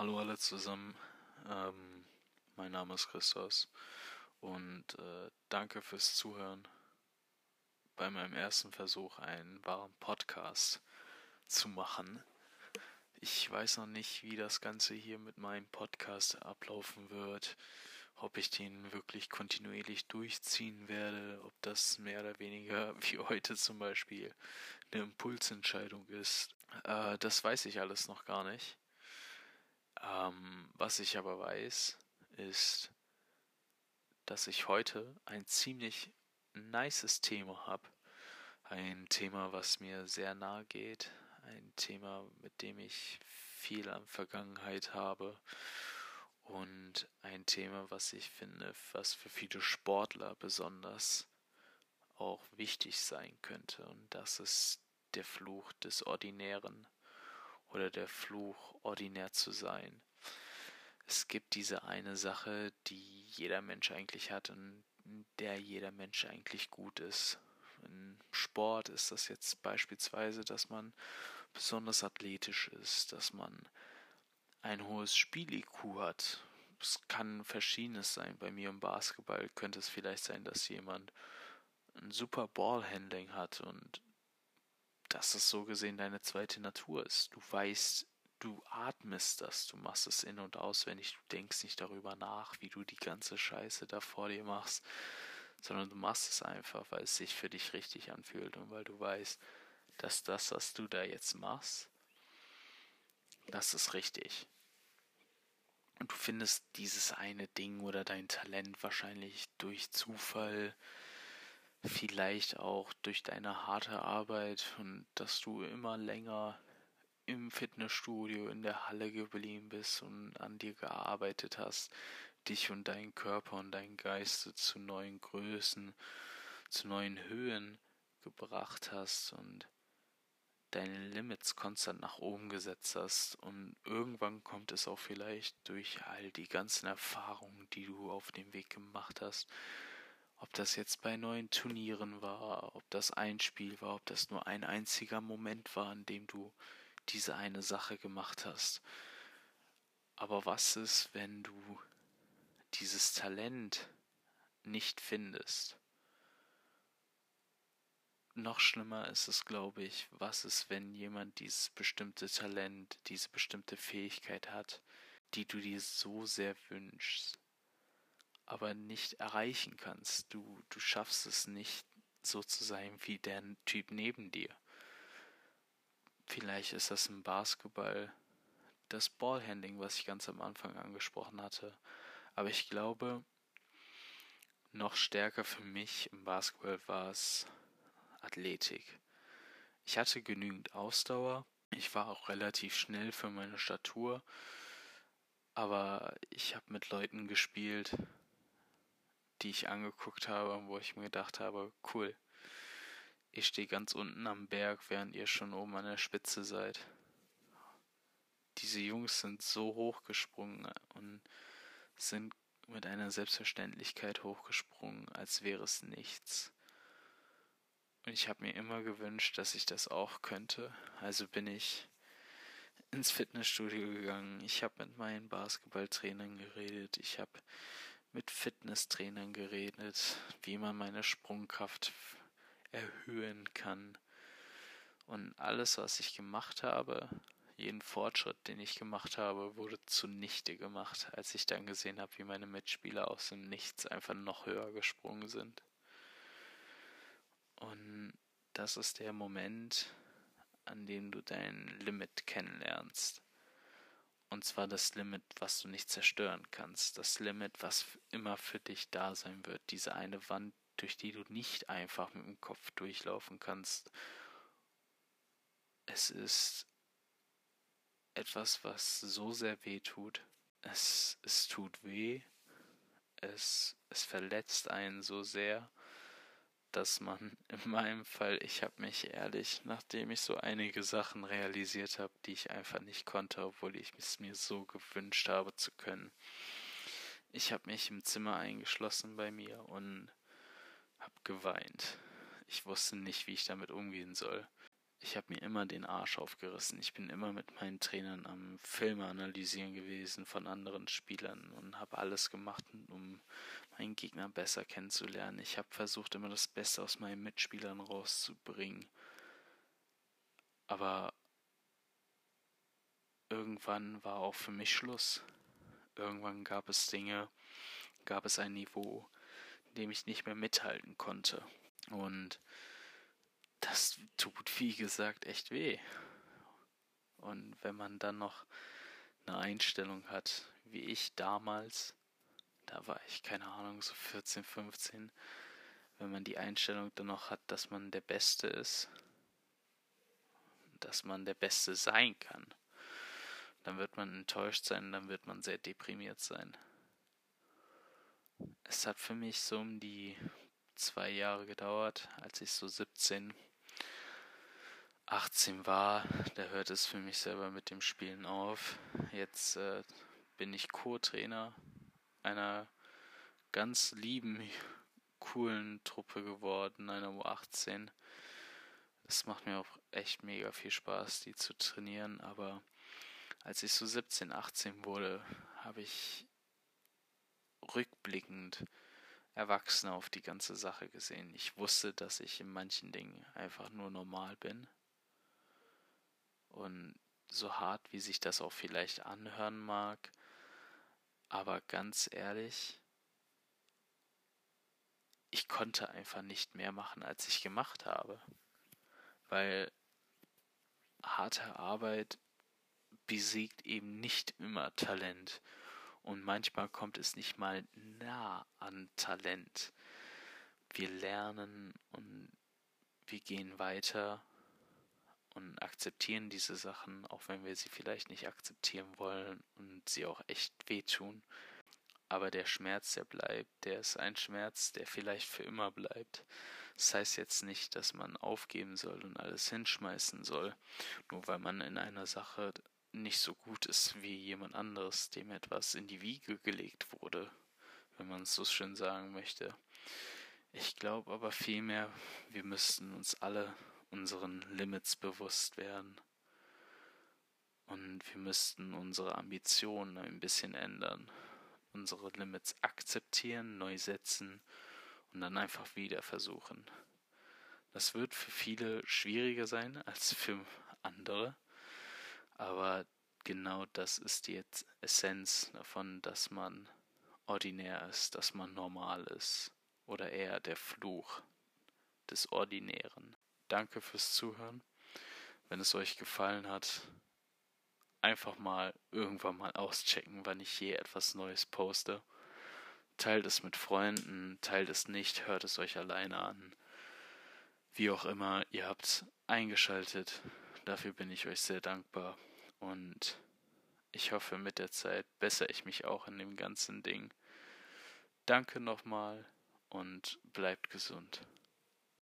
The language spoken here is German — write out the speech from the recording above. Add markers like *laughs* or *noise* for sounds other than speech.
Hallo alle zusammen, ähm, mein Name ist Christos und äh, danke fürs Zuhören bei meinem ersten Versuch, einen wahren Podcast zu machen. Ich weiß noch nicht, wie das Ganze hier mit meinem Podcast ablaufen wird, ob ich den wirklich kontinuierlich durchziehen werde, ob das mehr oder weniger *laughs* wie heute zum Beispiel eine Impulsentscheidung ist. Äh, das weiß ich alles noch gar nicht. Ähm, was ich aber weiß, ist, dass ich heute ein ziemlich nices Thema habe. Ein Thema, was mir sehr nahe geht. Ein Thema, mit dem ich viel an Vergangenheit habe. Und ein Thema, was ich finde, was für viele Sportler besonders auch wichtig sein könnte. Und das ist der Fluch des Ordinären oder der Fluch, ordinär zu sein. Es gibt diese eine Sache, die jeder Mensch eigentlich hat und in der jeder Mensch eigentlich gut ist. In Sport ist das jetzt beispielsweise, dass man besonders athletisch ist, dass man ein hohes Spiel-IQ hat. Es kann verschiedenes sein. Bei mir im Basketball könnte es vielleicht sein, dass jemand ein super Ballhandling hat und dass es so gesehen deine zweite Natur ist. Du weißt, du atmest das, du machst es in- und auswendig, du denkst nicht darüber nach, wie du die ganze Scheiße da vor dir machst, sondern du machst es einfach, weil es sich für dich richtig anfühlt und weil du weißt, dass das, was du da jetzt machst, das ist richtig. Und du findest dieses eine Ding oder dein Talent wahrscheinlich durch Zufall, vielleicht auch durch deine harte Arbeit und dass du immer länger im Fitnessstudio in der Halle geblieben bist und an dir gearbeitet hast, dich und deinen Körper und deinen Geist zu neuen Größen, zu neuen Höhen gebracht hast und deine Limits konstant nach oben gesetzt hast. Und irgendwann kommt es auch vielleicht durch all die ganzen Erfahrungen, die du auf dem Weg gemacht hast, ob das jetzt bei neuen Turnieren war, ob das ein Spiel war, ob das nur ein einziger Moment war, in dem du diese eine Sache gemacht hast. Aber was ist, wenn du dieses Talent nicht findest? Noch schlimmer ist es, glaube ich, was ist, wenn jemand dieses bestimmte Talent, diese bestimmte Fähigkeit hat, die du dir so sehr wünschst, aber nicht erreichen kannst. Du, du schaffst es nicht, so zu sein wie der Typ neben dir. Vielleicht ist das im Basketball das Ballhandling, was ich ganz am Anfang angesprochen hatte. Aber ich glaube, noch stärker für mich im Basketball war es Athletik. Ich hatte genügend Ausdauer. Ich war auch relativ schnell für meine Statur. Aber ich habe mit Leuten gespielt, die ich angeguckt habe, wo ich mir gedacht habe, cool, ich stehe ganz unten am Berg, während ihr schon oben an der Spitze seid. Diese Jungs sind so hochgesprungen und sind mit einer Selbstverständlichkeit hochgesprungen, als wäre es nichts. Und ich habe mir immer gewünscht, dass ich das auch könnte. Also bin ich ins Fitnessstudio gegangen. Ich habe mit meinen Basketballtrainern geredet. Ich habe mit Fitnesstrainern geredet, wie man meine Sprungkraft erhöhen kann. Und alles, was ich gemacht habe, jeden Fortschritt, den ich gemacht habe, wurde zunichte gemacht, als ich dann gesehen habe, wie meine Mitspieler aus dem Nichts einfach noch höher gesprungen sind. Und das ist der Moment, an dem du dein Limit kennenlernst. Und zwar das Limit, was du nicht zerstören kannst. Das Limit, was immer für dich da sein wird. Diese eine Wand, durch die du nicht einfach mit dem Kopf durchlaufen kannst. Es ist etwas, was so sehr weh tut. Es, es tut weh. Es, es verletzt einen so sehr dass man *laughs* in meinem Fall, ich habe mich ehrlich, nachdem ich so einige Sachen realisiert habe, die ich einfach nicht konnte, obwohl ich es mir so gewünscht habe zu können, ich habe mich im Zimmer eingeschlossen bei mir und habe geweint. Ich wusste nicht, wie ich damit umgehen soll. ich habe mir immer den Arsch aufgerissen. Ich bin immer mit meinen Trainern am Filme analysieren gewesen von anderen Spielern und habe alles gemacht, um meinen Gegner besser kennenzulernen. Ich habe versucht, immer das Beste aus meinen Mitspielern rauszubringen. Aber irgendwann war auch für mich Schluss. Irgendwann gab es Dinge, gab es ein Niveau, in dem ich nicht mehr mithalten konnte. Und das tut, wie gesagt, echt weh. Und wenn man dann noch eine Einstellung hat, wie ich damals, da war ich, keine Ahnung, so 14, 15, wenn man die Einstellung dann noch hat, dass man der Beste ist, dass man der Beste sein kann, dann wird man enttäuscht sein, dann wird man sehr deprimiert sein. Es hat für mich so um die zwei Jahre gedauert, als ich so 17 18 war, da hört es für mich selber mit dem Spielen auf. Jetzt äh, bin ich Co-Trainer einer ganz lieben, coolen Truppe geworden, einer U18. Es macht mir auch echt mega viel Spaß, die zu trainieren, aber als ich so 17, 18 wurde, habe ich rückblickend erwachsen auf die ganze Sache gesehen. Ich wusste, dass ich in manchen Dingen einfach nur normal bin und so hart, wie sich das auch vielleicht anhören mag, aber ganz ehrlich, ich konnte einfach nicht mehr machen, als ich gemacht habe. Weil harte Arbeit besiegt eben nicht immer Talent. Und manchmal kommt es nicht mal nah an Talent. Wir lernen und wir gehen weiter und akzeptieren diese Sachen, auch wenn wir sie vielleicht nicht akzeptieren wollen und sie auch echt wehtun. Aber der Schmerz, der bleibt, der ist ein Schmerz, der vielleicht für immer bleibt. Das heißt jetzt nicht, dass man aufgeben soll und alles hinschmeißen soll, nur weil man in einer Sache nicht so gut ist wie jemand anderes, dem etwas in die Wiege gelegt wurde, wenn man es so schön sagen möchte. Ich glaube aber vielmehr, wir müssten uns alle unseren Limits bewusst werden. Und wir müssten unsere Ambitionen ein bisschen ändern, unsere Limits akzeptieren, neu setzen und dann einfach wieder versuchen. Das wird für viele schwieriger sein als für andere, aber genau das ist die Essenz davon, dass man ordinär ist, dass man normal ist oder eher der Fluch des Ordinären. Danke fürs Zuhören. Wenn es euch gefallen hat, einfach mal irgendwann mal auschecken, wann ich je etwas Neues poste. Teilt es mit Freunden, teilt es nicht, hört es euch alleine an. Wie auch immer, ihr habt eingeschaltet. Dafür bin ich euch sehr dankbar. Und ich hoffe, mit der Zeit bessere ich mich auch in dem ganzen Ding. Danke nochmal und bleibt gesund.